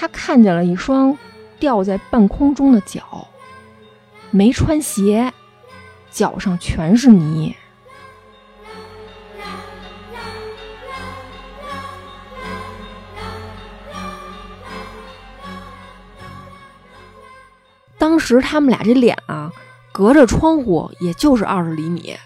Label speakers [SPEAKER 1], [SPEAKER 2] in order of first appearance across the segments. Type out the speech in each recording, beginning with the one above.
[SPEAKER 1] 他看见了一双吊在半空中的脚，没穿鞋，脚上全是泥。当时他们俩这脸啊，隔着窗户也就是二十厘米。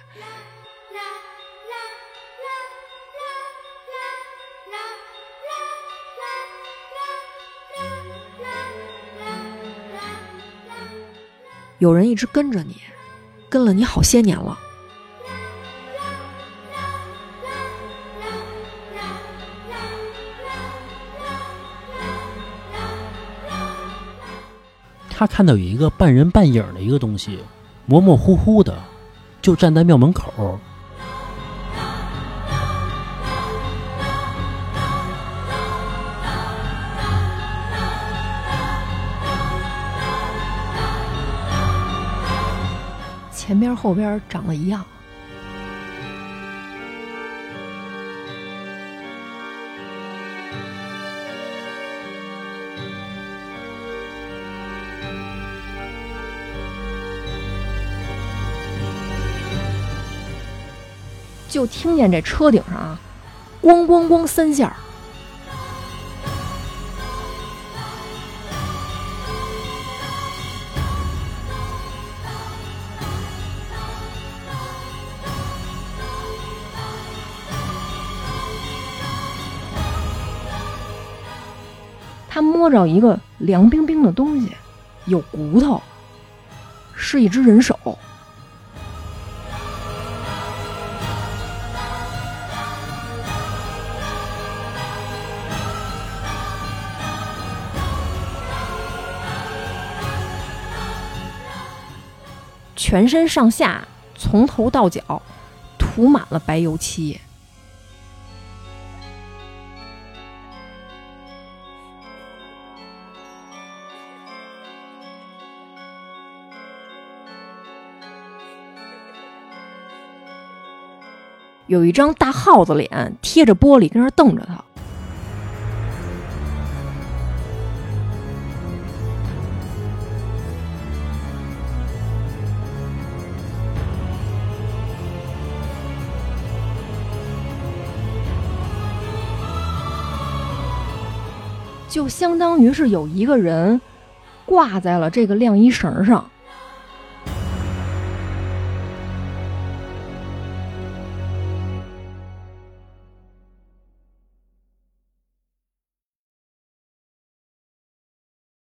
[SPEAKER 1] 有人一直跟着你，跟了你好些年了。
[SPEAKER 2] 他看到有一个半人半影的一个东西，模模糊糊的，就站在庙门口。
[SPEAKER 1] 前边后边长得一样。就听见这车顶上啊，咣咣咣三下。他摸着一个凉冰冰的东西，有骨头，是一只人手。全身上下从头到脚涂满了白油漆。有一张大耗子脸贴着玻璃，跟那瞪着他。就相当于是有一个人挂在了这个晾衣绳上，